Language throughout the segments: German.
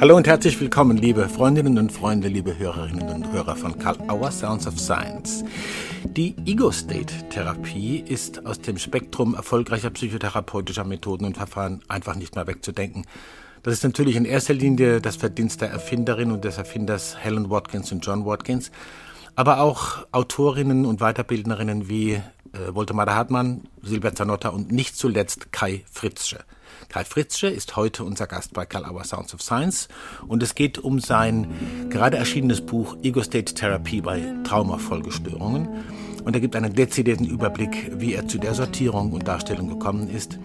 Hallo und herzlich willkommen, liebe Freundinnen und Freunde, liebe Hörerinnen und Hörer von Karl Auer Sounds of Science. Die Ego-State-Therapie ist aus dem Spektrum erfolgreicher psychotherapeutischer Methoden und Verfahren einfach nicht mehr wegzudenken. Das ist natürlich in erster Linie das Verdienst der Erfinderin und des Erfinders Helen Watkins und John Watkins, aber auch Autorinnen und Weiterbildnerinnen wie äh, Woltemade Hartmann, Silvia Zanotta und nicht zuletzt Kai Fritzsche. Kai Fritzsche ist heute unser Gast bei Karl Auer Sounds of Science und es geht um sein gerade erschienenes Buch Ego State Therapy bei Traumafolgestörungen. Und er gibt einen dezidierten Überblick, wie er zu der Sortierung und Darstellung gekommen ist.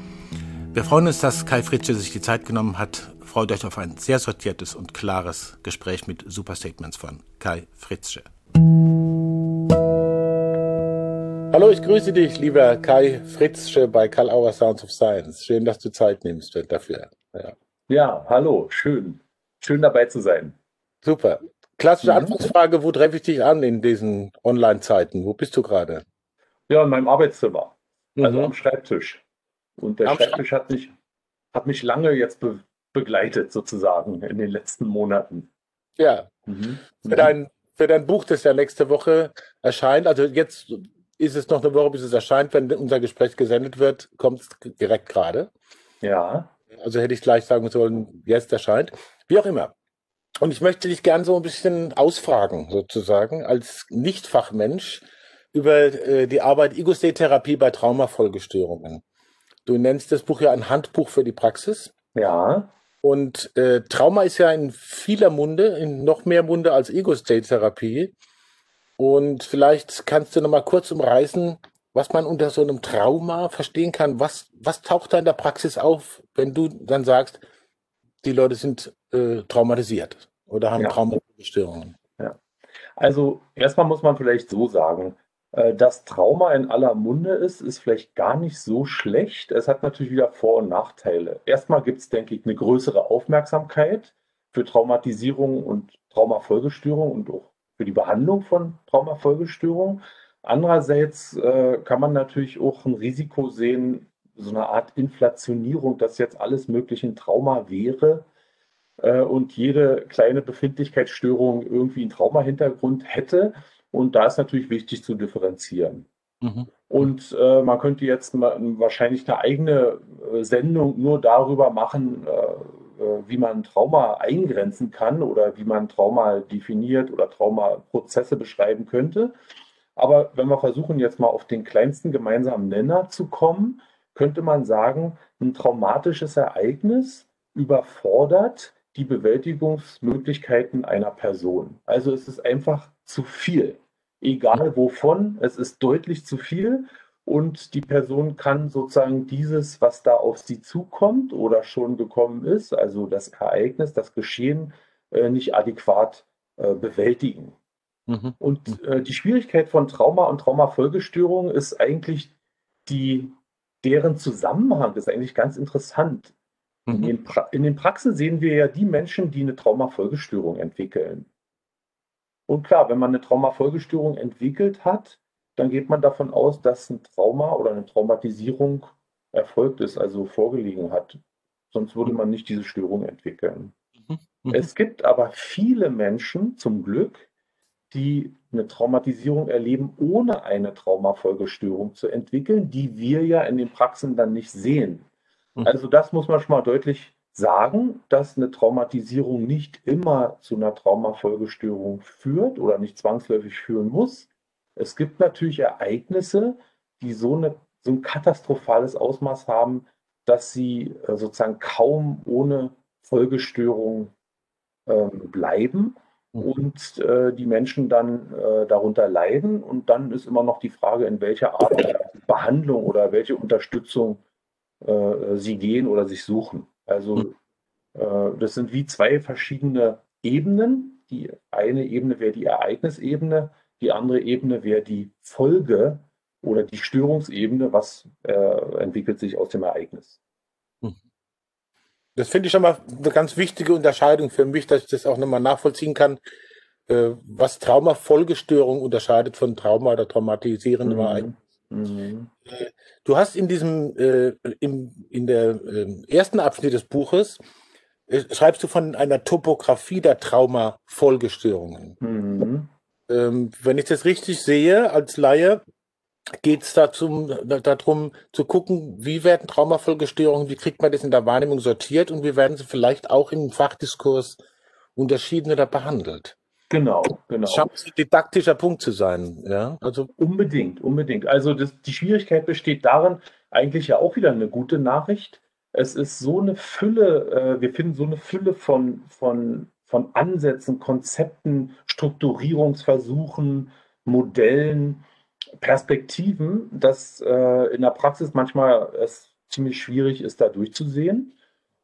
Wir freuen uns, dass Kai Fritzsche sich die Zeit genommen hat. Freut euch auf ein sehr sortiertes und klares Gespräch mit Superstatements von Kai Fritzsche. Hallo, ich grüße dich, lieber Kai Fritzsche bei Karl Auer Sounds of Science. Schön, dass du Zeit nimmst dafür. Ja, ja hallo, schön. Schön dabei zu sein. Super. Klassische mhm. Anfangsfrage, wo treffe ich dich an in diesen Online-Zeiten? Wo bist du gerade? Ja, in meinem Arbeitszimmer. Also mhm. am Schreibtisch. Und der am Schreibtisch hat mich, hat mich lange jetzt be begleitet, sozusagen, in den letzten Monaten. Ja. Mhm. Für, dein, für dein Buch, das ja nächste Woche erscheint, also jetzt ist es noch eine Woche, bis es erscheint. Wenn unser Gespräch gesendet wird, kommt es direkt gerade. Ja. Also hätte ich gleich sagen sollen, jetzt erscheint. Wie auch immer. Und ich möchte dich gern so ein bisschen ausfragen, sozusagen, als Nichtfachmensch über äh, die Arbeit Ego-State-Therapie bei Traumafolgestörungen. Du nennst das Buch ja ein Handbuch für die Praxis. Ja. Und äh, Trauma ist ja in vieler Munde, in noch mehr Munde als Ego-State-Therapie. Und vielleicht kannst du noch mal kurz umreißen, was man unter so einem Trauma verstehen kann. Was, was taucht da in der Praxis auf, wenn du dann sagst, die Leute sind äh, traumatisiert oder haben ja. Traumastörungen? Ja. Also erstmal muss man vielleicht so sagen, dass Trauma in aller Munde ist, ist vielleicht gar nicht so schlecht. Es hat natürlich wieder Vor- und Nachteile. Erstmal gibt es, denke ich, eine größere Aufmerksamkeit für Traumatisierung und Traumafolgestörung und auch für die Behandlung von Traumafolgestörungen. Andererseits äh, kann man natürlich auch ein Risiko sehen, so eine Art Inflationierung, dass jetzt alles mögliche ein Trauma wäre äh, und jede kleine Befindlichkeitsstörung irgendwie einen Traumahintergrund hätte. Und da ist natürlich wichtig zu differenzieren. Mhm. Und äh, man könnte jetzt mal, wahrscheinlich eine eigene äh, Sendung nur darüber machen, äh, äh, wie man Trauma eingrenzen kann oder wie man Trauma definiert oder Traumaprozesse beschreiben könnte. Aber wenn wir versuchen, jetzt mal auf den kleinsten gemeinsamen Nenner zu kommen, könnte man sagen, ein traumatisches Ereignis überfordert die Bewältigungsmöglichkeiten einer Person. Also es ist einfach zu viel. Egal wovon, es ist deutlich zu viel und die Person kann sozusagen dieses, was da auf sie zukommt oder schon gekommen ist, also das Ereignis, das Geschehen, äh, nicht adäquat äh, bewältigen. Mhm. Und äh, die Schwierigkeit von Trauma und Traumafolgestörung ist eigentlich die, deren Zusammenhang ist eigentlich ganz interessant. Mhm. In, den in den Praxen sehen wir ja die Menschen, die eine Traumafolgestörung entwickeln. Und klar, wenn man eine Traumafolgestörung entwickelt hat, dann geht man davon aus, dass ein Trauma oder eine Traumatisierung erfolgt ist, also vorgelegen hat. Sonst würde man nicht diese Störung entwickeln. Mhm. Mhm. Es gibt aber viele Menschen, zum Glück, die eine Traumatisierung erleben, ohne eine Traumafolgestörung zu entwickeln, die wir ja in den Praxen dann nicht sehen. Mhm. Also das muss man schon mal deutlich sagen, dass eine Traumatisierung nicht immer zu einer Traumafolgestörung führt oder nicht zwangsläufig führen muss. Es gibt natürlich Ereignisse, die so, eine, so ein katastrophales Ausmaß haben, dass sie äh, sozusagen kaum ohne Folgestörung ähm, bleiben mhm. und äh, die Menschen dann äh, darunter leiden. Und dann ist immer noch die Frage, in welcher Art der Behandlung oder welche Unterstützung äh, sie gehen oder sich suchen. Also mhm. Äh, das sind wie zwei verschiedene Ebenen. Die eine Ebene wäre die Ereignisebene, die andere Ebene wäre die Folge oder die Störungsebene, was äh, entwickelt sich aus dem Ereignis. Hm. Das finde ich schon mal eine ganz wichtige Unterscheidung für mich, dass ich das auch nochmal nachvollziehen kann, äh, was Traumafolgestörung unterscheidet von Trauma oder traumatisierendem mhm. Ereignis. Mhm. Äh, du hast in diesem, äh, im, in der äh, ersten Abschnitt des Buches schreibst du von einer Topografie der Traumafolgestörungen. Mhm. Ähm, wenn ich das richtig sehe als Laie, geht es darum, darum zu gucken, wie werden Traumafolgestörungen, wie kriegt man das in der Wahrnehmung sortiert und wie werden sie vielleicht auch im Fachdiskurs unterschieden oder behandelt. Genau, genau. Scheint ein didaktischer Punkt zu sein, ja. Also unbedingt, unbedingt. Also das, die Schwierigkeit besteht darin, eigentlich ja auch wieder eine gute Nachricht. Es ist so eine Fülle, äh, wir finden so eine Fülle von, von, von Ansätzen, Konzepten, Strukturierungsversuchen, Modellen, Perspektiven, dass äh, in der Praxis manchmal es ziemlich schwierig ist, da durchzusehen.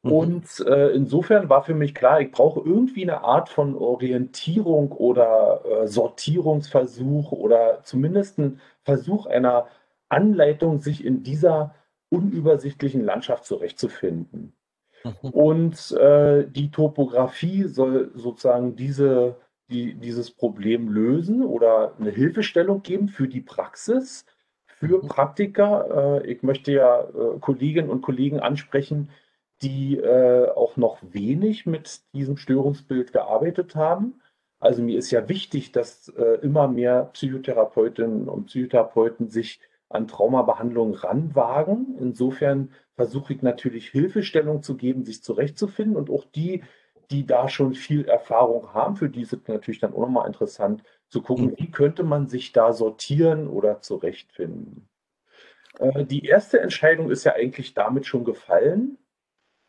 Mhm. Und äh, insofern war für mich klar, ich brauche irgendwie eine Art von Orientierung oder äh, Sortierungsversuch oder zumindest einen Versuch einer Anleitung, sich in dieser unübersichtlichen Landschaft zurechtzufinden. Mhm. Und äh, die Topografie soll sozusagen diese, die, dieses Problem lösen oder eine Hilfestellung geben für die Praxis, für mhm. Praktiker. Äh, ich möchte ja äh, Kolleginnen und Kollegen ansprechen, die äh, auch noch wenig mit diesem Störungsbild gearbeitet haben. Also mir ist ja wichtig, dass äh, immer mehr Psychotherapeutinnen und Psychotherapeuten sich an Traumabehandlungen ranwagen. Insofern versuche ich natürlich Hilfestellung zu geben, sich zurechtzufinden und auch die, die da schon viel Erfahrung haben, für die ist es natürlich dann auch nochmal interessant zu gucken, mhm. wie könnte man sich da sortieren oder zurechtfinden. Äh, die erste Entscheidung ist ja eigentlich damit schon gefallen.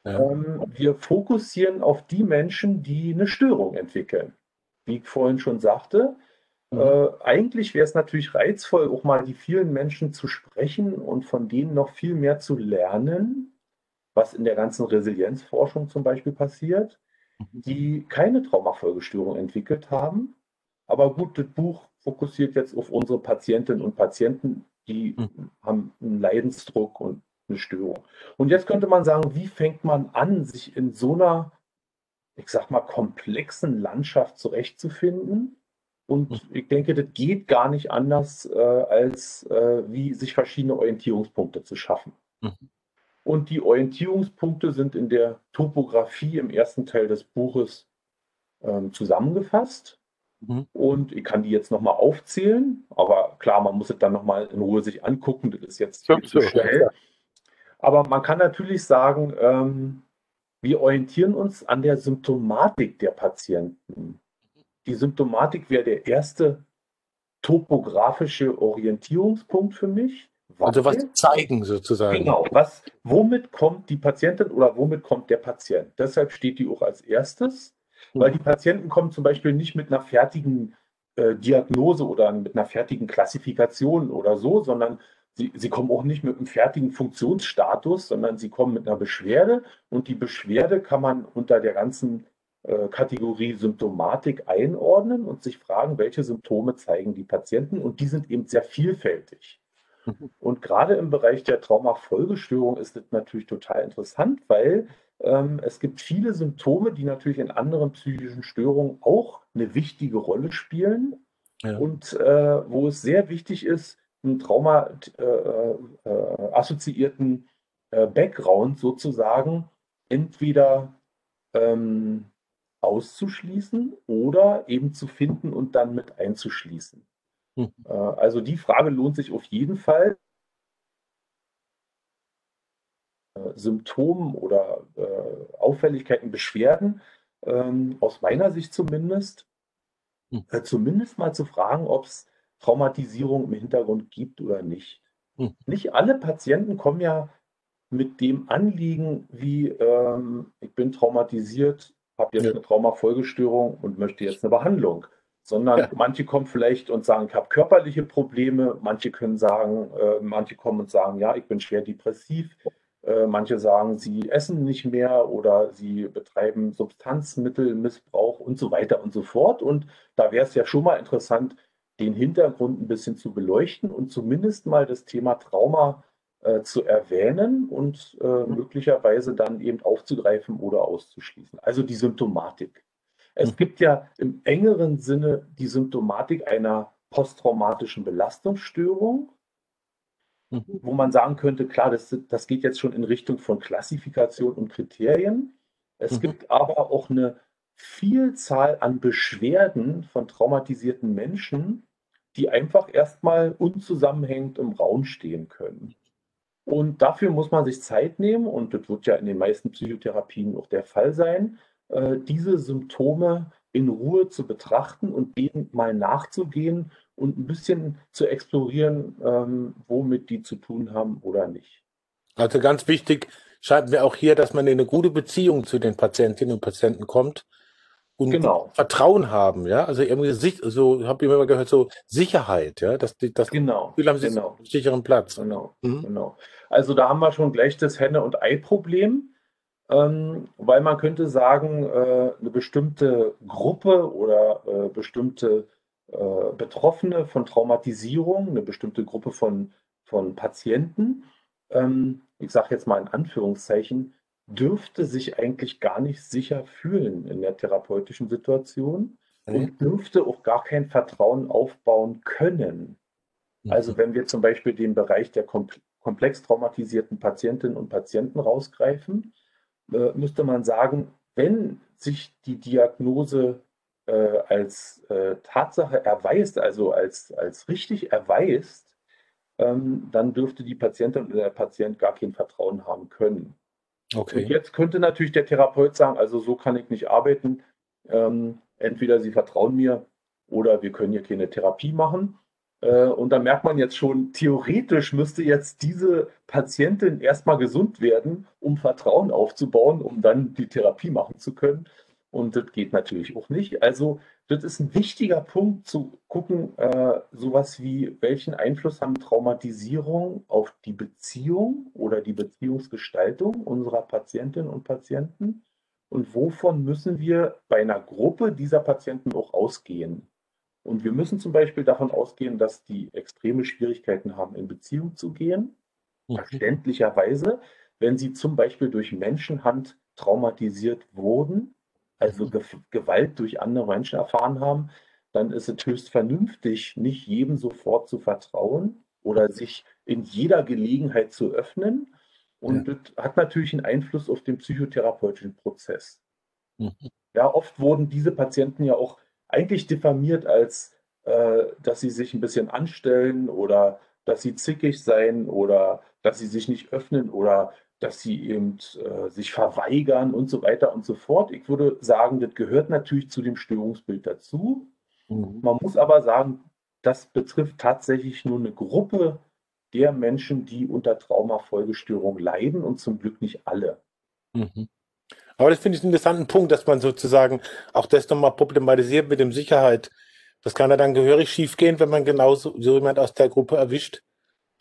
Ja. Ähm, wir fokussieren auf die Menschen, die eine Störung entwickeln. Wie ich vorhin schon sagte, mhm. äh, eigentlich wäre es natürlich reizvoll, auch mal die vielen Menschen zu sprechen und von denen noch viel mehr zu lernen, was in der ganzen Resilienzforschung zum Beispiel passiert, mhm. die keine Traumafolgestörung entwickelt haben. Aber gut, das Buch fokussiert jetzt auf unsere Patientinnen und Patienten, die mhm. haben einen Leidensdruck und eine Störung. Und jetzt könnte man sagen, wie fängt man an, sich in so einer, ich sag mal, komplexen Landschaft zurechtzufinden? Und ich denke, das geht gar nicht anders, äh, als äh, wie sich verschiedene Orientierungspunkte zu schaffen. Mhm. Und die Orientierungspunkte sind in der Topografie im ersten Teil des Buches ähm, zusammengefasst. Mhm. Und ich kann die jetzt nochmal aufzählen, aber klar, man muss es dann nochmal in Ruhe sich angucken. Das ist jetzt viel zu schnell. Aber man kann natürlich sagen, ähm, wir orientieren uns an der Symptomatik der Patienten. Die Symptomatik wäre der erste topografische Orientierungspunkt für mich. Also was zeigen sozusagen. Genau, was, womit kommt die Patientin oder womit kommt der Patient? Deshalb steht die auch als erstes, weil die Patienten kommen zum Beispiel nicht mit einer fertigen äh, Diagnose oder mit einer fertigen Klassifikation oder so, sondern Sie, sie kommen auch nicht mit einem fertigen Funktionsstatus, sondern sie kommen mit einer Beschwerde und die Beschwerde kann man unter der ganzen äh, Kategorie Symptomatik einordnen und sich fragen, welche Symptome zeigen die Patienten und die sind eben sehr vielfältig. Mhm. Und gerade im Bereich der Traumafolgestörung ist das natürlich total interessant, weil ähm, es gibt viele Symptome, die natürlich in anderen psychischen Störungen auch eine wichtige Rolle spielen ja. und äh, wo es sehr wichtig ist, einen Trauma-assoziierten äh, äh, äh, Background sozusagen entweder ähm, auszuschließen oder eben zu finden und dann mit einzuschließen. Hm. Äh, also die Frage lohnt sich auf jeden Fall. Äh, Symptomen oder äh, Auffälligkeiten, Beschwerden, ähm, aus meiner Sicht zumindest, hm. zumindest mal zu fragen, ob es Traumatisierung im Hintergrund gibt oder nicht. Hm. Nicht alle Patienten kommen ja mit dem Anliegen wie, ähm, ich bin traumatisiert, habe jetzt ja. eine Traumafolgestörung und möchte jetzt eine Behandlung. Sondern ja. manche kommen vielleicht und sagen, ich habe körperliche Probleme, manche können sagen, äh, manche kommen und sagen, ja, ich bin schwer depressiv, äh, manche sagen, sie essen nicht mehr oder sie betreiben Substanzmittelmissbrauch und so weiter und so fort. Und da wäre es ja schon mal interessant, den Hintergrund ein bisschen zu beleuchten und zumindest mal das Thema Trauma äh, zu erwähnen und äh, mhm. möglicherweise dann eben aufzugreifen oder auszuschließen. Also die Symptomatik. Es mhm. gibt ja im engeren Sinne die Symptomatik einer posttraumatischen Belastungsstörung, mhm. wo man sagen könnte, klar, das, das geht jetzt schon in Richtung von Klassifikation und Kriterien. Es mhm. gibt aber auch eine Vielzahl an Beschwerden von traumatisierten Menschen, die einfach erstmal unzusammenhängend im Raum stehen können. Und dafür muss man sich Zeit nehmen, und das wird ja in den meisten Psychotherapien auch der Fall sein, äh, diese Symptome in Ruhe zu betrachten und denen mal nachzugehen und ein bisschen zu explorieren, ähm, womit die zu tun haben oder nicht. Also ganz wichtig, schreiben wir auch hier, dass man in eine gute Beziehung zu den Patientinnen und Patienten kommt und genau. Vertrauen haben, ja, also irgendwie so habe ich immer gehört so Sicherheit, ja, dass die das genau, Gefühl haben sie genau. einen sicheren Platz. Genau, mhm. genau. Also da haben wir schon gleich das Henne und Ei Problem, ähm, weil man könnte sagen, äh, eine bestimmte Gruppe oder äh, bestimmte äh, Betroffene von Traumatisierung, eine bestimmte Gruppe von von Patienten, ähm, ich sage jetzt mal in Anführungszeichen, dürfte sich eigentlich gar nicht sicher fühlen in der therapeutischen Situation mhm. und dürfte auch gar kein Vertrauen aufbauen können. Mhm. Also wenn wir zum Beispiel den Bereich der komplex traumatisierten Patientinnen und Patienten rausgreifen, äh, müsste man sagen, wenn sich die Diagnose äh, als äh, Tatsache erweist, also als, als richtig erweist, ähm, dann dürfte die Patientin oder der Patient gar kein Vertrauen haben können. Okay. Und jetzt könnte natürlich der Therapeut sagen, also so kann ich nicht arbeiten. Ähm, entweder Sie vertrauen mir oder wir können hier keine Therapie machen. Äh, und da merkt man jetzt schon, theoretisch müsste jetzt diese Patientin erstmal gesund werden, um Vertrauen aufzubauen, um dann die Therapie machen zu können. Und das geht natürlich auch nicht. Also das ist ein wichtiger Punkt zu gucken, äh, sowas wie, welchen Einfluss haben Traumatisierung auf die Beziehung oder die Beziehungsgestaltung unserer Patientinnen und Patienten und wovon müssen wir bei einer Gruppe dieser Patienten auch ausgehen. Und wir müssen zum Beispiel davon ausgehen, dass die extreme Schwierigkeiten haben, in Beziehung zu gehen, mhm. verständlicherweise, wenn sie zum Beispiel durch Menschenhand traumatisiert wurden also Ge Gewalt durch andere Menschen erfahren haben, dann ist es höchst vernünftig, nicht jedem sofort zu vertrauen oder sich in jeder Gelegenheit zu öffnen. Und ja. das hat natürlich einen Einfluss auf den psychotherapeutischen Prozess. Mhm. Ja, oft wurden diese Patienten ja auch eigentlich diffamiert als, äh, dass sie sich ein bisschen anstellen oder dass sie zickig seien oder dass sie sich nicht öffnen oder dass sie eben äh, sich verweigern und so weiter und so fort. Ich würde sagen, das gehört natürlich zu dem Störungsbild dazu. Mhm. Man muss aber sagen, das betrifft tatsächlich nur eine Gruppe der Menschen, die unter Traumafolgestörung leiden und zum Glück nicht alle. Mhm. Aber das finde ich einen interessanten Punkt, dass man sozusagen auch das nochmal problematisiert mit dem Sicherheit. Das kann ja dann gehörig schief gehen, wenn man genauso so jemand aus der Gruppe erwischt.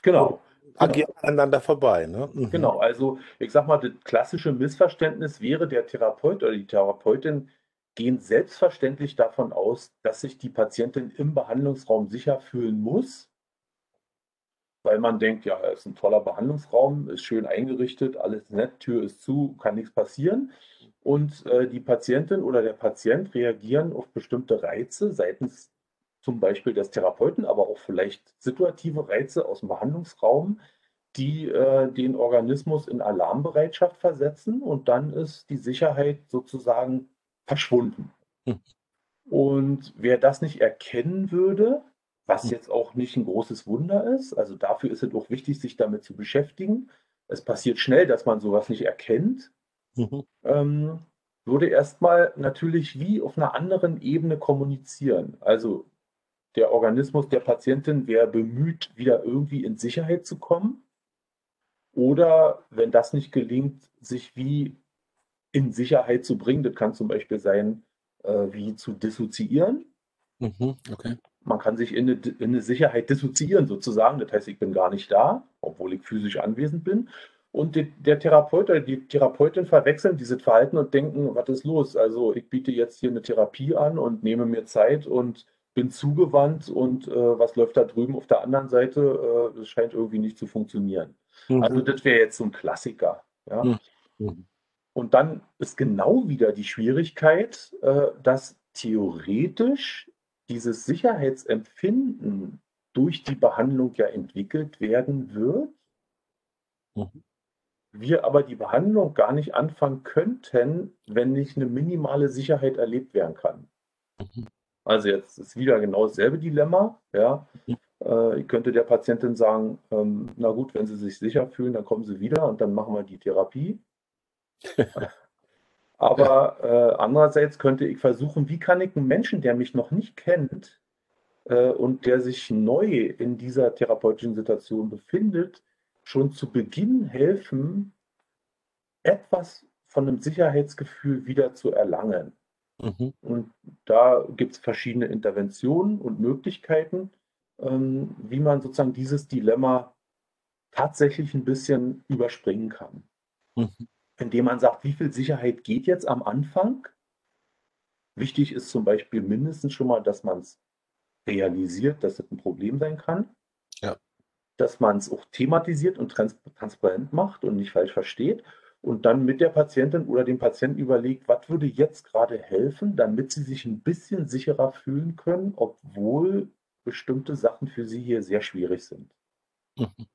Genau agieren aneinander vorbei. Ne? Mhm. Genau, also ich sag mal, das klassische Missverständnis wäre, der Therapeut oder die Therapeutin gehen selbstverständlich davon aus, dass sich die Patientin im Behandlungsraum sicher fühlen muss, weil man denkt, ja, es ist ein toller Behandlungsraum, ist schön eingerichtet, alles nett, Tür ist zu, kann nichts passieren. Und äh, die Patientin oder der Patient reagieren auf bestimmte Reize seitens zum Beispiel des Therapeuten, aber auch vielleicht situative Reize aus dem Behandlungsraum, die äh, den Organismus in Alarmbereitschaft versetzen und dann ist die Sicherheit sozusagen verschwunden. Hm. Und wer das nicht erkennen würde, was hm. jetzt auch nicht ein großes Wunder ist, also dafür ist es auch wichtig, sich damit zu beschäftigen. Es passiert schnell, dass man sowas nicht erkennt. Mhm. Ähm, würde erstmal natürlich wie auf einer anderen Ebene kommunizieren. Also der Organismus der Patientin wäre bemüht, wieder irgendwie in Sicherheit zu kommen. Oder wenn das nicht gelingt, sich wie in Sicherheit zu bringen. Das kann zum Beispiel sein, äh, wie zu dissoziieren. Mhm, okay. Man kann sich in eine, in eine, Sicherheit dissoziieren sozusagen. Das heißt, ich bin gar nicht da, obwohl ich physisch anwesend bin. Und die, der Therapeut oder die Therapeutin verwechseln dieses Verhalten und denken, was ist los? Also ich biete jetzt hier eine Therapie an und nehme mir Zeit und bin zugewandt und äh, was läuft da drüben auf der anderen Seite? Äh, das scheint irgendwie nicht zu funktionieren. Mhm. Also das wäre jetzt so ein Klassiker. Ja? Mhm. mhm. Und dann ist genau wieder die Schwierigkeit, äh, dass theoretisch dieses Sicherheitsempfinden durch die Behandlung ja entwickelt werden wird. Mhm. wir aber die Behandlung gar nicht anfangen könnten, wenn nicht eine minimale Sicherheit erlebt werden kann. Also jetzt ist wieder genau dasselbe Dilemma. Ja. Äh, ich könnte der Patientin sagen, ähm, na gut, wenn Sie sich sicher fühlen, dann kommen Sie wieder und dann machen wir die Therapie. Aber äh, andererseits könnte ich versuchen, wie kann ich einen Menschen, der mich noch nicht kennt äh, und der sich neu in dieser therapeutischen Situation befindet, schon zu Beginn helfen, etwas von einem Sicherheitsgefühl wieder zu erlangen. Mhm. Und da gibt es verschiedene Interventionen und Möglichkeiten, ähm, wie man sozusagen dieses Dilemma tatsächlich ein bisschen überspringen kann. Mhm. Indem man sagt, wie viel Sicherheit geht jetzt am Anfang? Wichtig ist zum Beispiel mindestens schon mal, dass man es realisiert, dass es ein Problem sein kann. Ja. Dass man es auch thematisiert und trans transparent macht und nicht falsch versteht. Und dann mit der Patientin oder dem Patienten überlegt, was würde jetzt gerade helfen, damit sie sich ein bisschen sicherer fühlen können, obwohl bestimmte Sachen für sie hier sehr schwierig sind. Mhm.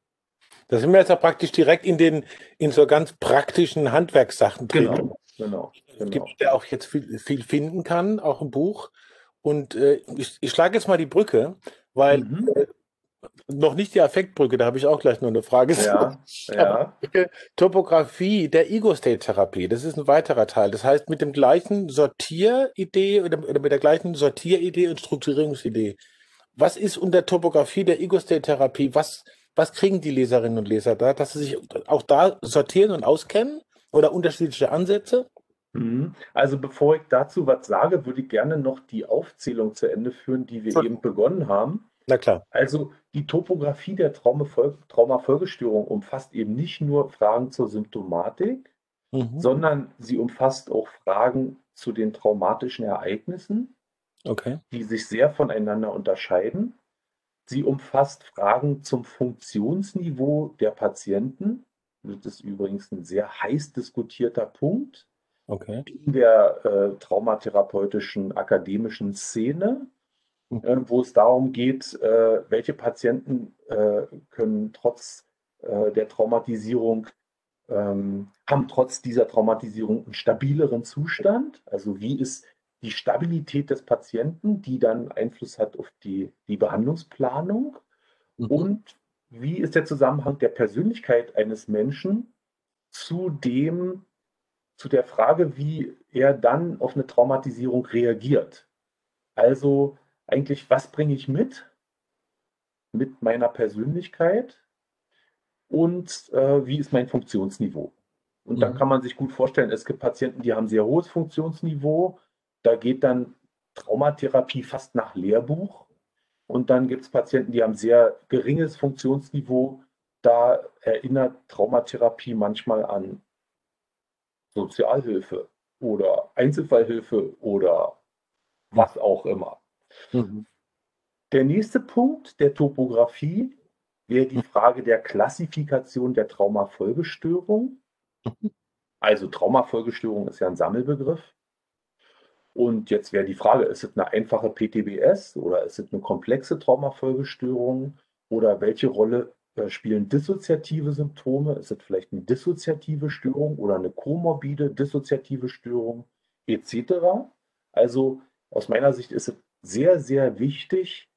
Da sind wir jetzt ja praktisch direkt in den, in so ganz praktischen Handwerkssachen drin. Genau, genau. genau. Gibt der auch jetzt viel, viel finden kann, auch im Buch. Und äh, ich, ich schlage jetzt mal die Brücke, weil mhm. äh, noch nicht die Affektbrücke, da habe ich auch gleich noch eine Frage. Ja, ja. Topografie der Ego-State-Therapie, das ist ein weiterer Teil. Das heißt, mit dem gleichen Sortieridee oder, oder mit der gleichen Sortieridee und Strukturierungsidee. Was ist unter Topografie der Ego-State-Therapie? Was, was kriegen die Leserinnen und Leser da, dass sie sich auch da sortieren und auskennen oder unterschiedliche Ansätze? Mhm. Also bevor ich dazu was sage, würde ich gerne noch die Aufzählung zu Ende führen, die wir eben begonnen haben. Na klar. Also die Topographie der Traumafolgestörung umfasst eben nicht nur Fragen zur Symptomatik, mhm. sondern sie umfasst auch Fragen zu den traumatischen Ereignissen, okay. die sich sehr voneinander unterscheiden. Sie umfasst Fragen zum Funktionsniveau der Patienten. Das ist übrigens ein sehr heiß diskutierter Punkt okay. in der äh, traumatherapeutischen akademischen Szene. Äh, wo es darum geht, äh, welche Patienten äh, können trotz der Traumatisierung, ähm, haben trotz dieser Traumatisierung einen stabileren Zustand. Also wie ist die Stabilität des Patienten, die dann Einfluss hat auf die, die Behandlungsplanung mhm. und wie ist der Zusammenhang der Persönlichkeit eines Menschen zu dem, zu der Frage, wie er dann auf eine Traumatisierung reagiert. Also eigentlich, was bringe ich mit? Mit meiner Persönlichkeit und äh, wie ist mein Funktionsniveau? Und mhm. dann kann man sich gut vorstellen, es gibt Patienten, die haben sehr hohes Funktionsniveau. Da geht dann Traumatherapie fast nach Lehrbuch. Und dann gibt es Patienten, die haben sehr geringes Funktionsniveau. Da erinnert Traumatherapie manchmal an Sozialhilfe oder Einzelfallhilfe oder was auch immer. Mhm. Der nächste Punkt der Topographie wäre die Frage der Klassifikation der Traumafolgestörung. Mhm. Also Traumafolgestörung ist ja ein Sammelbegriff. Und jetzt wäre die Frage, ist es eine einfache PTBS oder ist es eine komplexe Traumafolgestörung oder welche Rolle äh, spielen dissoziative Symptome? Ist es vielleicht eine dissoziative Störung oder eine komorbide dissoziative Störung etc.? Also aus meiner Sicht ist es sehr, sehr wichtig,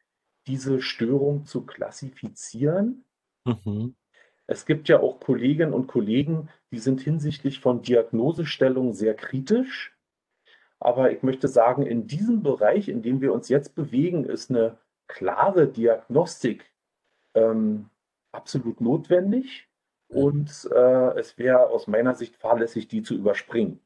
diese Störung zu klassifizieren. Mhm. Es gibt ja auch Kolleginnen und Kollegen, die sind hinsichtlich von Diagnosestellung sehr kritisch. Aber ich möchte sagen, in diesem Bereich, in dem wir uns jetzt bewegen, ist eine klare Diagnostik ähm, absolut notwendig. Und äh, es wäre aus meiner Sicht fahrlässig, die zu überspringen.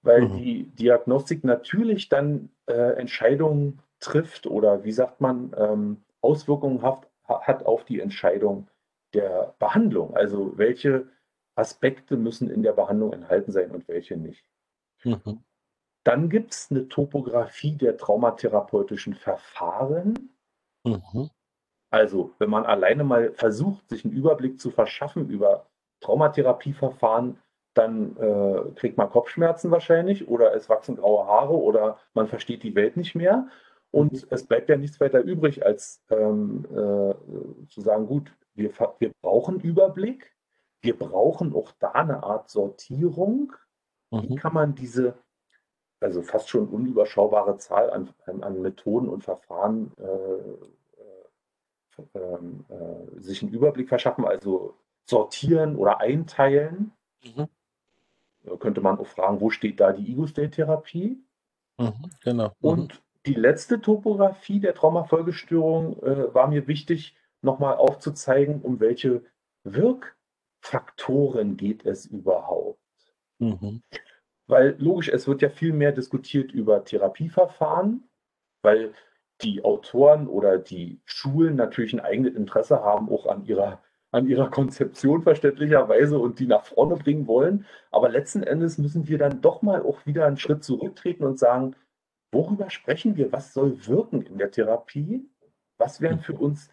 Weil mhm. die Diagnostik natürlich dann äh, Entscheidungen trifft oder wie sagt man, ähm, Auswirkungen hat, hat auf die Entscheidung der Behandlung. Also welche Aspekte müssen in der Behandlung enthalten sein und welche nicht. Mhm. Dann gibt es eine Topographie der traumatherapeutischen Verfahren. Mhm. Also wenn man alleine mal versucht, sich einen Überblick zu verschaffen über Traumatherapieverfahren, dann äh, kriegt man Kopfschmerzen wahrscheinlich oder es wachsen graue Haare oder man versteht die Welt nicht mehr. Und mhm. es bleibt ja nichts weiter übrig, als ähm, äh, zu sagen, gut, wir, wir brauchen Überblick, wir brauchen auch da eine Art Sortierung. Wie Mhm. kann man diese, also fast schon unüberschaubare Zahl an, an, an Methoden und Verfahren äh, äh, ähm, äh, sich einen Überblick verschaffen, also sortieren oder einteilen? Mhm. Da könnte man auch fragen, wo steht da die Ego-State-Therapie? Mhm. Genau. Mhm. Und die letzte Topografie der Traumafolgestörung äh, war mir wichtig, nochmal aufzuzeigen, um welche Wirkfaktoren geht es überhaupt. Mhm. Weil logisch, es wird ja viel mehr diskutiert über Therapieverfahren, weil die Autoren oder die Schulen natürlich ein eigenes Interesse haben, auch an ihrer, an ihrer Konzeption verständlicherweise und die nach vorne bringen wollen. Aber letzten Endes müssen wir dann doch mal auch wieder einen Schritt zurücktreten und sagen, worüber sprechen wir? Was soll wirken in der Therapie? Was wären für uns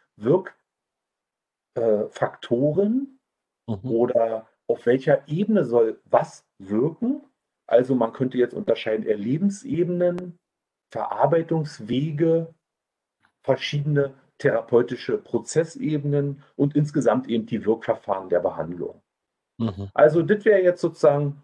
Wirkfaktoren Mhm. oder auf welcher Ebene soll was wirken? Also man könnte jetzt unterscheiden Erlebensebenen, Verarbeitungswege, verschiedene therapeutische Prozessebenen und insgesamt eben die Wirkverfahren der Behandlung. Mhm. Also das wäre jetzt sozusagen,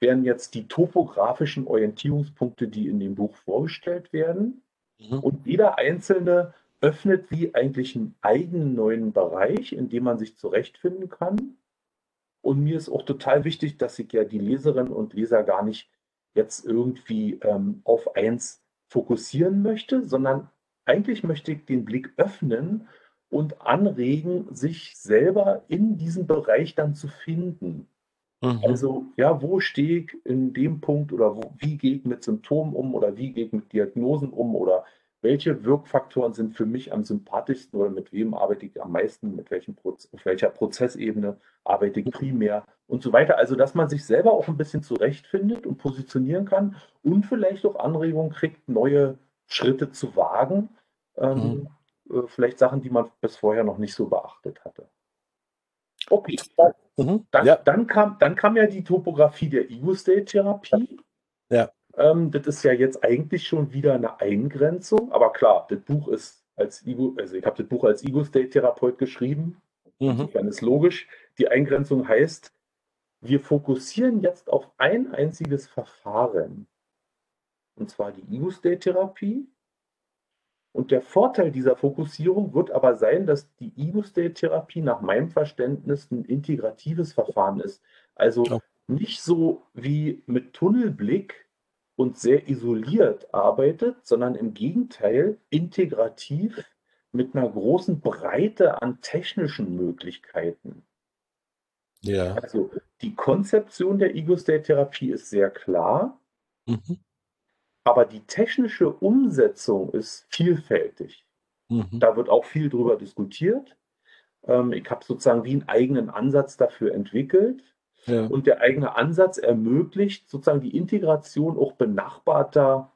wären jetzt die topografischen Orientierungspunkte, die in dem Buch vorgestellt werden. Mhm. Und jeder einzelne öffnet wie eigentlich einen eigenen neuen Bereich, in dem man sich zurechtfinden kann. Und mir ist auch total wichtig, dass ich ja die Leserinnen und Leser gar nicht jetzt irgendwie ähm, auf eins fokussieren möchte, sondern eigentlich möchte ich den Blick öffnen und anregen, sich selber in diesem Bereich dann zu finden. Mhm. Also, ja, wo stehe ich in dem Punkt oder wo, wie gehe ich mit Symptomen um oder wie gehe ich mit Diagnosen um oder welche Wirkfaktoren sind für mich am sympathischsten oder mit wem arbeite ich am meisten, mit welchem Proz auf welcher Prozessebene arbeite ich primär und so weiter. Also, dass man sich selber auch ein bisschen zurechtfindet und positionieren kann und vielleicht auch Anregungen kriegt, neue Schritte zu wagen. Ähm, äh, vielleicht Sachen, die man bis vorher noch nicht so beachtet hatte. Okay. Mhm. Dann, Ja. dann, kam, dann kam ja die Topografie der Ego-State-Therapie. Ja. Ähm, das ist ja jetzt eigentlich schon wieder eine Eingrenzung, aber klar, das Buch ist als Ego, also ich habe das Buch als Ego-State-Therapeut geschrieben. Mhm. Insofern ist logisch. Die Eingrenzung heißt, wir fokussieren jetzt auf ein einziges Verfahren. Und zwar die Ego-State-Therapie. Und der Vorteil dieser Fokussierung wird aber sein, dass die Ego-State-Therapie nach meinem Verständnis ein integratives Verfahren ist. Also Ja. nicht so wie mit Tunnelblick und sehr isoliert arbeitet, sondern im Gegenteil integrativ mit einer großen Breite an technischen Möglichkeiten. Ja. Also die Konzeption der Ego-State-Therapie ist sehr klar, Mhm. Aber die technische Umsetzung ist vielfältig. Mhm. Da wird auch viel drüber diskutiert. Ähm, ich habe sozusagen wie einen eigenen Ansatz dafür entwickelt. Ja. Und der eigene Ansatz ermöglicht sozusagen die Integration auch benachbarter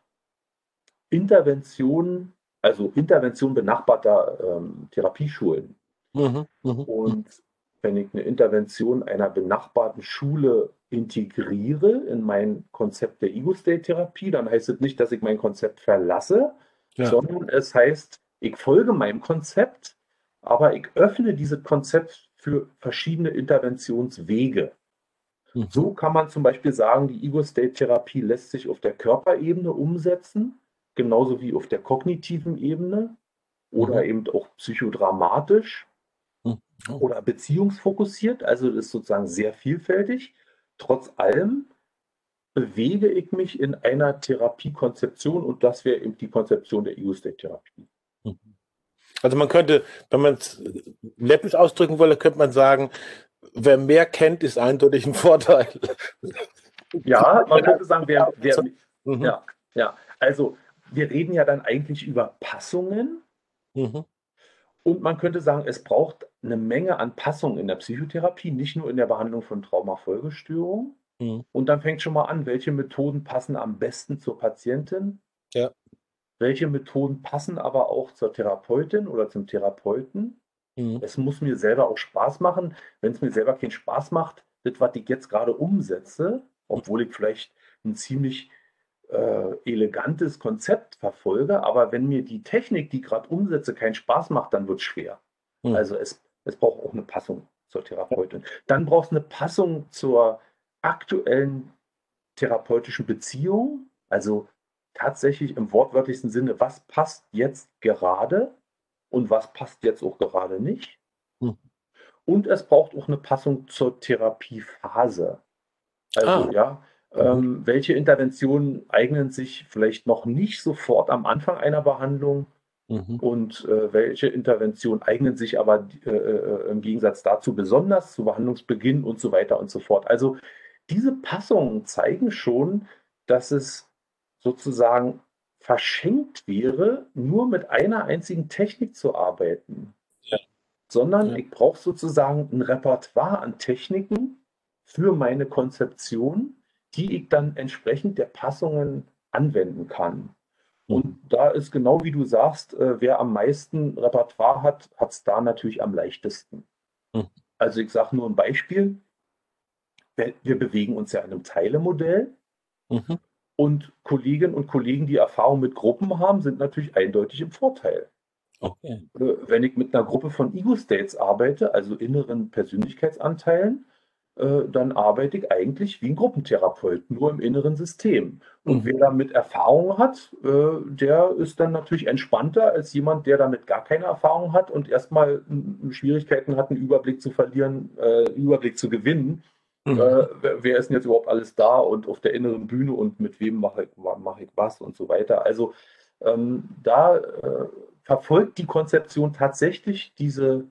Interventionen, also Intervention benachbarter ähm, Therapieschulen. Mhm. Mhm. Und wenn ich eine Intervention einer benachbarten Schule integriere in mein Konzept der Ego-State-Therapie, dann heißt es nicht, dass ich mein Konzept verlasse, Ja. sondern es heißt, ich folge meinem Konzept, aber ich öffne dieses Konzept für verschiedene Interventionswege. Mhm. So kann man zum Beispiel sagen, die Ego-State-Therapie lässt sich auf der Körperebene umsetzen, genauso wie auf der kognitiven Ebene oder Mhm. eben auch psychodramatisch Mhm. Oh. oder beziehungsfokussiert. Also das ist sozusagen sehr vielfältig. Trotz allem bewege ich mich in einer Therapiekonzeption und das wäre eben die Konzeption der Ego-State-Therapie. Also man könnte, wenn man es läppisch ausdrücken wolle, könnte man sagen, wer mehr kennt, ist eindeutig ein Vorteil. Ja, man könnte sagen, wer, wer, Mhm. ja, ja, also wir reden ja dann eigentlich über Passungen Mhm. und man könnte sagen, es braucht eine Menge an Passungen in der Psychotherapie, nicht nur in der Behandlung von Traumafolgestörungen. Mhm. Und dann fängt schon mal an, welche Methoden passen am besten zur Patientin? Ja. Welche Methoden passen aber auch zur Therapeutin oder zum Therapeuten? Mhm. Es muss mir selber auch Spaß machen. Wenn es mir selber keinen Spaß macht, das, was ich jetzt gerade umsetze, obwohl ich vielleicht ein ziemlich äh, elegantes Konzept verfolge, aber wenn mir die Technik, die ich gerade umsetze, keinen Spaß macht, dann wird es schwer. Mhm. Also es, es braucht auch eine Passung zur Therapeutin. Dann brauchst du eine Passung zur aktuellen therapeutischen Beziehung, also tatsächlich im wortwörtlichsten Sinne, was passt jetzt gerade und was passt jetzt auch gerade nicht. Hm. Und es braucht auch eine Passung zur Therapiephase. Also ah. ja, ähm, welche Interventionen eignen sich vielleicht noch nicht sofort am Anfang einer Behandlung mhm. und äh, welche Interventionen eignen sich aber äh, äh, im Gegensatz dazu besonders zu Behandlungsbeginn und so weiter und so fort. Also diese Passungen zeigen schon, dass es sozusagen verschenkt wäre, nur mit einer einzigen Technik zu arbeiten. Ja. Sondern ja. ich brauche sozusagen ein Repertoire an Techniken für meine Konzeption, die ich dann entsprechend der Passungen anwenden kann. Und da ist genau wie du sagst, äh, wer am meisten Repertoire hat, hat es da natürlich am leichtesten. Mhm. Also ich sage nur ein Beispiel. Wir bewegen uns ja in einem Teilemodell. Mhm. Und Kolleginnen und Kollegen, die Erfahrung mit Gruppen haben, sind natürlich eindeutig im Vorteil. Okay. Äh, wenn ich mit einer Gruppe von Ego-States arbeite, also inneren Persönlichkeitsanteilen, äh, dann arbeite ich eigentlich wie ein Gruppentherapeut, nur im inneren System. Und mhm. wer damit Erfahrung hat, äh, der ist dann natürlich entspannter als jemand, der damit gar keine Erfahrung hat und erstmal Schwierigkeiten hat, einen Überblick zu verlieren, äh, Überblick zu gewinnen. Mhm. Wer ist denn jetzt überhaupt alles da und auf der inneren Bühne und mit wem mache ich, mache ich was und so weiter. Also ähm, da verfolgt die Konzeption tatsächlich diese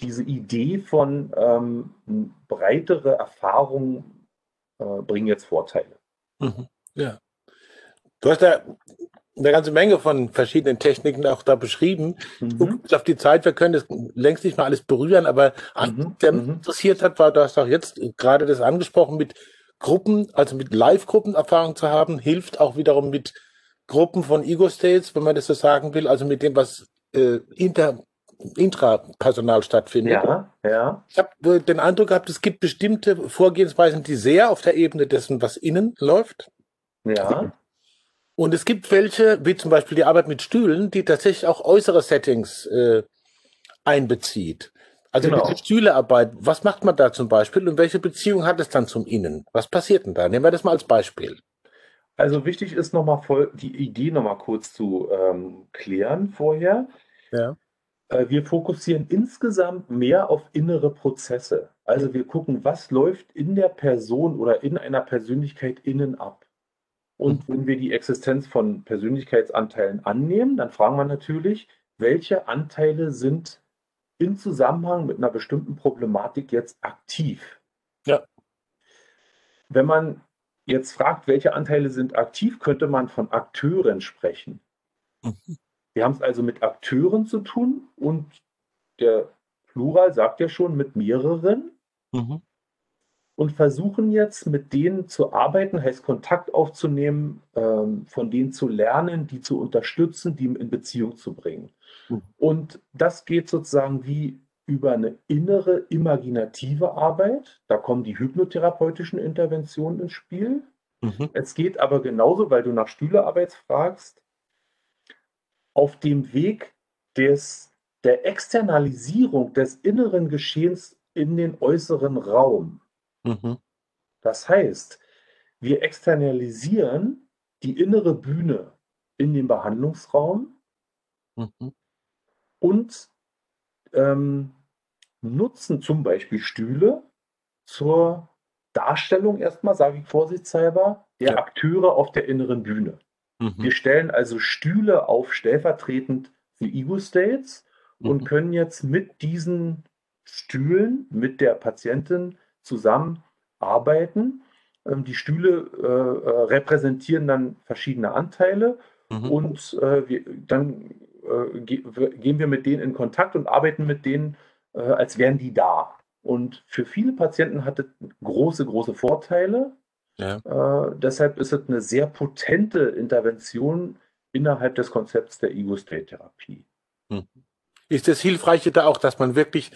diese Idee von ähm, breitere Erfahrungen äh, bringen jetzt Vorteile. Mhm. Ja. Du hast da eine ganze Menge von verschiedenen Techniken auch da beschrieben. Mhm. Auf die Zeit, wir können das längst nicht mal alles berühren, aber mhm. der mich mhm. interessiert hat, war, du hast auch jetzt gerade das angesprochen, mit Gruppen, also mit Live-Gruppen Erfahrung zu haben, hilft auch wiederum mit Gruppen von Ego-States, wenn man das so sagen will, also mit dem, was äh, inter Intrapersonal stattfindet. Ja, ja. Ich habe den Eindruck gehabt, es gibt bestimmte Vorgehensweisen, die sehr auf der Ebene dessen, was innen läuft. Ja. Und es gibt welche, wie zum Beispiel die Arbeit mit Stühlen, die tatsächlich auch äußere Settings äh, einbezieht. Also genau. diese Stühlearbeit, was macht man da zum Beispiel und welche Beziehung hat es dann zum Innen? Was passiert denn da? Nehmen wir das mal als Beispiel. Also wichtig ist nochmal voll die Idee nochmal kurz zu ähm, klären vorher. Ja. Äh, wir fokussieren insgesamt mehr auf innere Prozesse. Also wir gucken, was läuft in der Person oder in einer Persönlichkeit innen ab. Und wenn wir die Existenz von Persönlichkeitsanteilen annehmen, dann fragen wir natürlich, welche Anteile sind im Zusammenhang mit einer bestimmten Problematik jetzt aktiv? Ja. Wenn man jetzt fragt, welche Anteile sind aktiv, könnte man von Akteuren sprechen. Mhm. Wir haben es also mit Akteuren zu tun und der Plural sagt ja schon mit mehreren. Mhm. Und versuchen jetzt mit denen zu arbeiten, heißt Kontakt aufzunehmen, ähm, von denen zu lernen, die zu unterstützen, die in Beziehung zu bringen. Mhm. Und das geht sozusagen wie über eine innere imaginative Arbeit. Da kommen die hypnotherapeutischen Interventionen ins Spiel. Mhm. Es geht aber genauso, weil du nach Stühlearbeit fragst, auf dem Weg des, der Externalisierung des inneren Geschehens in den äußeren Raum. Mhm. Das heißt, wir externalisieren die innere Bühne in den Behandlungsraum mhm. und ähm, nutzen zum Beispiel Stühle zur Darstellung erstmal, sage ich vorsichtshalber, der ja. Akteure auf der inneren Bühne. Mhm. Wir stellen also Stühle auf stellvertretend für Ego-States mhm. und können jetzt mit diesen Stühlen, mit der Patientin zusammenarbeiten. Ähm, die Stühle äh, äh, repräsentieren dann verschiedene Anteile mhm. und äh, wir, dann äh, ge gehen wir mit denen in Kontakt und arbeiten mit denen, äh, als wären die da. Und für viele Patienten hat es große, große Vorteile, ja. Äh, deshalb ist es eine sehr potente Intervention innerhalb des Konzepts der Ego-State-Therapie. Hm. Ist das Hilfreiche da auch, dass man wirklich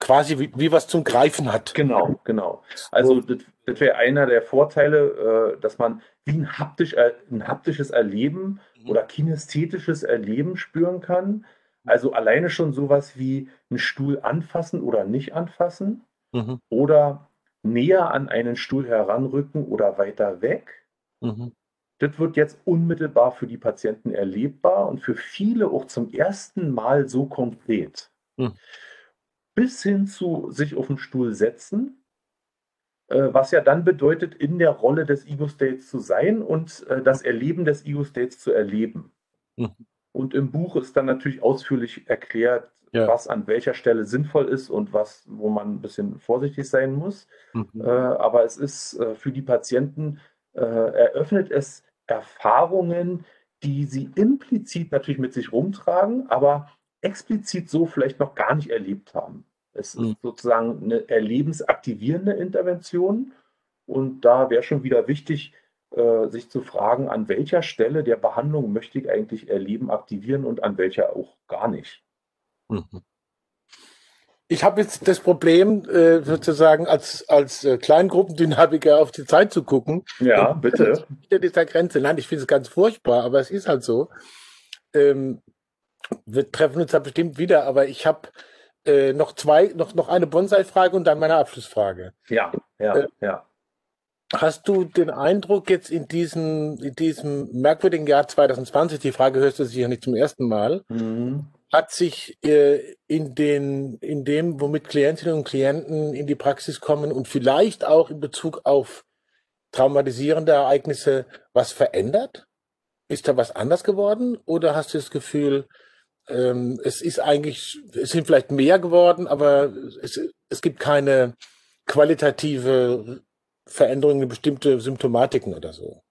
quasi wie, wie was zum Greifen hat? Genau, genau. Also das, das wäre einer der Vorteile, äh, dass man wie ein, haptisch, ein haptisches Erleben mhm. oder kinästhetisches Erleben spüren kann. Also alleine schon sowas wie einen Stuhl anfassen oder nicht anfassen mhm. oder näher an einen Stuhl heranrücken oder weiter weg. Mhm. Das wird jetzt unmittelbar für die Patienten erlebbar und für viele auch zum ersten Mal so konkret. Mhm. Bis hin zu sich auf den Stuhl setzen, äh, was ja dann bedeutet, in der Rolle des Ego-States zu sein und äh, das Erleben des Ego-States zu erleben. Mhm. Und im Buch ist dann natürlich ausführlich erklärt, ja. was an welcher Stelle sinnvoll ist und was, wo man ein bisschen vorsichtig sein muss. Mhm. Äh, aber es ist äh, für die Patienten, äh, eröffnet es Erfahrungen, die sie implizit natürlich mit sich rumtragen, aber explizit so vielleicht noch gar nicht erlebt haben. Es mhm. ist sozusagen eine erlebensaktivierende Intervention. Und da wäre schon wieder wichtig, äh, sich zu fragen, an welcher Stelle der Behandlung möchte ich eigentlich Erleben aktivieren und an welcher auch gar nicht. Mhm. Ich habe jetzt das Problem, äh, sozusagen als, als äh, Kleingruppendynamiker auf die Zeit zu gucken. Ja, bitte. Hinter dieser Grenze. Nein, ich finde es ganz furchtbar, aber es ist halt so. Ähm, wir treffen uns da bestimmt wieder, aber ich habe äh, noch zwei, noch, noch eine Bonsai-Frage und dann meine Abschlussfrage. Ja, ja, äh, ja. Hast du den Eindruck jetzt in diesem, in diesem merkwürdigen Jahr 2020, die Frage hörst du sicher nicht zum ersten Mal, mhm. Hat sich äh, in, den, in dem, womit Klientinnen und Klienten in die Praxis kommen und vielleicht auch in Bezug auf traumatisierende Ereignisse was verändert? Ist da was anders geworden? Oder hast du das Gefühl, ähm, es ist eigentlich, es sind vielleicht mehr geworden, aber es, es gibt keine qualitative Veränderung in bestimmte Symptomatiken oder so.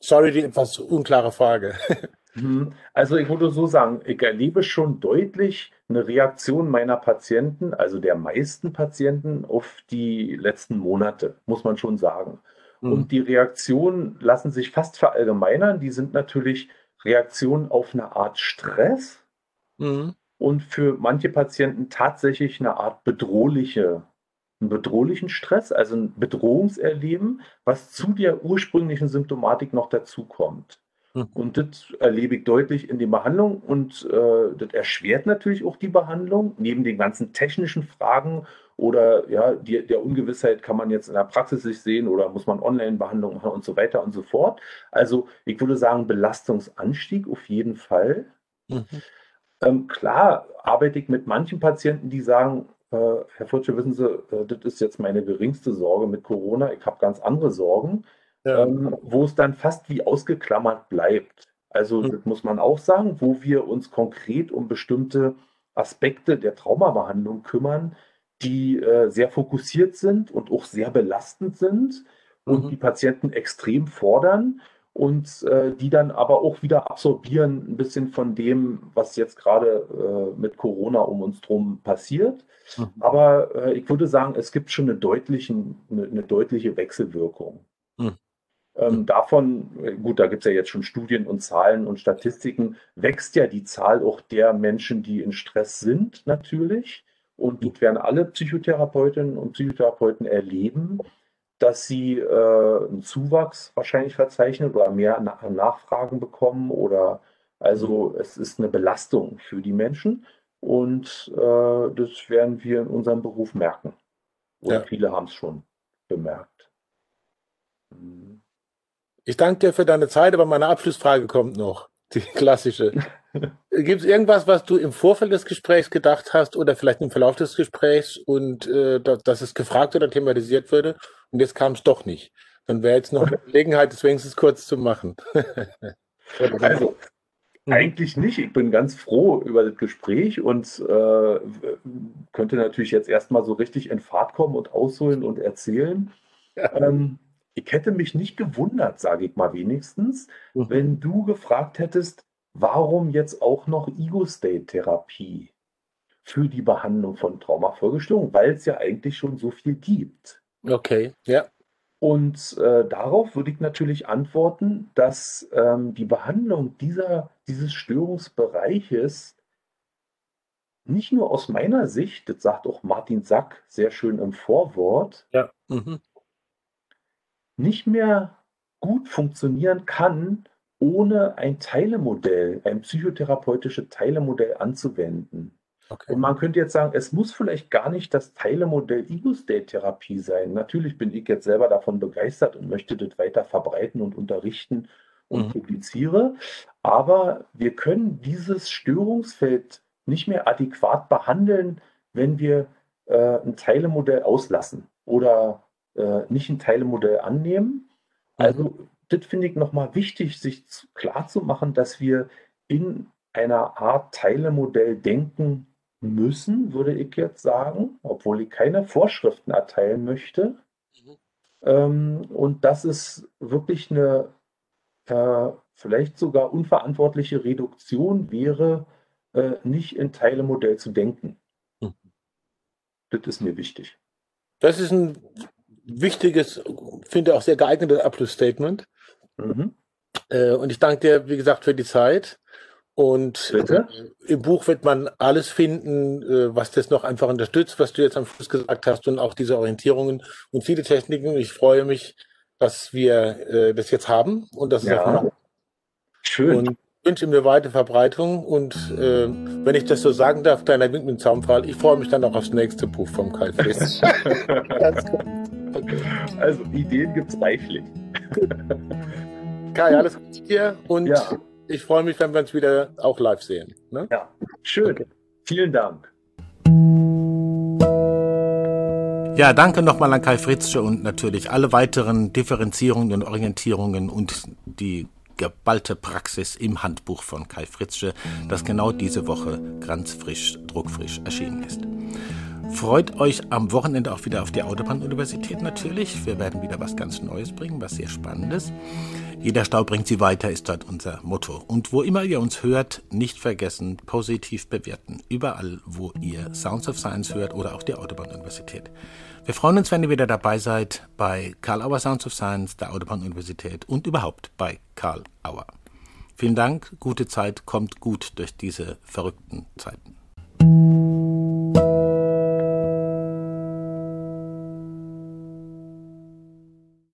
Sorry, die etwas unklare Frage. Mhm. Also ich würde so sagen, ich erlebe schon deutlich eine Reaktion meiner Patienten, also der meisten Patienten, auf die letzten Monate, muss man schon sagen. Mhm. Und die Reaktionen lassen sich fast verallgemeinern. Die sind natürlich Reaktionen auf eine Art Stress, Mhm. Und für manche Patienten tatsächlich eine Art bedrohliche, einen bedrohlichen Stress, also ein Bedrohungserleben, was zu der ursprünglichen Symptomatik noch dazukommt. Mhm. Und das erlebe ich deutlich in den Behandlungen und äh, das erschwert natürlich auch die Behandlung, neben den ganzen technischen Fragen oder ja, die, der Ungewissheit kann man jetzt in der Praxis sich sehen oder muss man Online-Behandlung machen und so weiter und so fort. Also ich würde sagen, Belastungsanstieg auf jeden Fall. Mhm. Ähm, klar arbeite ich mit manchen Patienten, die sagen, äh, Herr Futsche, wissen Sie, äh, das ist jetzt meine geringste Sorge mit Corona, ich habe ganz andere Sorgen, ja. ähm, wo es dann fast wie ausgeklammert bleibt. Also mhm. das muss man auch sagen, wo wir uns konkret um bestimmte Aspekte der Traumabehandlung kümmern, die äh, sehr fokussiert sind und auch sehr belastend sind und mhm. die Patienten extrem fordern und äh, die dann aber auch wieder absorbieren ein bisschen von dem, was jetzt gerade äh, mit Corona um uns drum passiert. Mhm. Aber äh, ich würde sagen, es gibt schon eine, deutlichen, eine, eine deutliche Wechselwirkung. Mhm. Ähm, mhm. davon, äh, gut, da gibt es ja jetzt schon Studien und Zahlen und Statistiken, wächst ja die Zahl auch der Menschen, die in Stress sind, natürlich. Und das werden alle Psychotherapeutinnen und Psychotherapeuten erleben dass sie äh, einen Zuwachs wahrscheinlich verzeichnen oder mehr Na Nachfragen bekommen oder also es ist eine Belastung für die Menschen und äh, das werden wir in unserem Beruf merken. Und ja. viele haben es schon bemerkt. Mhm. Ich danke dir für deine Zeit, aber meine Abschlussfrage kommt noch. Die klassische. Gibt es irgendwas, was du im Vorfeld des Gesprächs gedacht hast oder vielleicht im Verlauf des Gesprächs und äh, dass es gefragt oder thematisiert würde und jetzt kam es doch nicht? Dann wäre jetzt noch eine Gelegenheit, das wenigstens kurz zu machen. also, eigentlich nicht. Ich bin ganz froh über das Gespräch und äh, könnte natürlich jetzt erstmal so richtig in Fahrt kommen und ausholen und erzählen. Ja. Ähm, ich hätte mich nicht gewundert, sage ich mal wenigstens, mhm. wenn du gefragt hättest, warum jetzt auch noch Ego-State-Therapie für die Behandlung von Traumafolgestörungen, weil es ja eigentlich schon so viel gibt. Okay, ja. Und äh, darauf würde ich natürlich antworten, dass ähm, die Behandlung dieser, dieses Störungsbereiches nicht nur aus meiner Sicht, das sagt auch Martin Sack sehr schön im Vorwort, ja. mhm. Nicht mehr gut funktionieren kann, ohne ein Teilemodell, ein psychotherapeutisches Teilemodell anzuwenden. Okay. Und man könnte jetzt sagen, es muss vielleicht gar nicht das Teilemodell Ego-State-Therapie sein. Natürlich bin ich jetzt selber davon begeistert und möchte das weiter verbreiten und unterrichten und mhm. publiziere. Aber wir können dieses Störungsfeld nicht mehr adäquat behandeln, wenn wir äh, ein Teilemodell auslassen oder äh, nicht ein Teilemodell annehmen. Mhm. Also das finde ich nochmal wichtig, sich klarzumachen, dass wir in einer Art Teilemodell denken müssen, würde ich jetzt sagen, obwohl ich keine Vorschriften erteilen möchte. Mhm. Ähm, und das ist wirklich eine äh, vielleicht sogar unverantwortliche Reduktion wäre, äh, nicht in Teilemodell zu denken. Mhm. Das ist mir wichtig. Das ist ein wichtiges, finde auch sehr geeignetes Abschlussstatement. Mhm. Äh, und ich danke dir, wie gesagt, für die Zeit. Und Bitte? im Buch wird man alles finden, äh, was das noch einfach unterstützt, was du jetzt am Schluss gesagt hast und auch diese Orientierungen und viele Techniken. Ich freue mich, dass wir äh, das jetzt haben und dass ja. es auch Schön. Und wünsche mir weite Verbreitung und äh, wenn ich das so sagen darf, kleiner Wink mit Zaunpfahl, ich freue mich dann auch aufs nächste Buch vom Kai Friss. okay. Also Ideen gibt es reichlich. Kai, alles Gute dir und ja ich freue mich, wenn wir uns wieder auch live sehen. Ne? Ja, schön. Okay. Vielen Dank. Ja, danke nochmal an Kai Fritzsche und natürlich alle weiteren Differenzierungen und Orientierungen und die geballte Praxis im Handbuch von Kai Fritzsche, das genau diese Woche ganz frisch, druckfrisch erschienen ist. Freut euch am Wochenende auch wieder auf die Autobahn-Universität natürlich. Wir werden wieder was ganz Neues bringen, was sehr Spannendes. Jeder Stau bringt sie weiter, ist dort unser Motto. Und wo immer ihr uns hört, nicht vergessen, positiv bewerten. Überall, wo ihr Sounds of Science hört oder auch die Autobahn-Universität. Wir freuen uns, wenn ihr wieder dabei seid bei Karl Auer Sounds of Science, der Autobahn-Universität und überhaupt bei Karl Auer. Vielen Dank, gute Zeit, kommt gut durch diese verrückten Zeiten.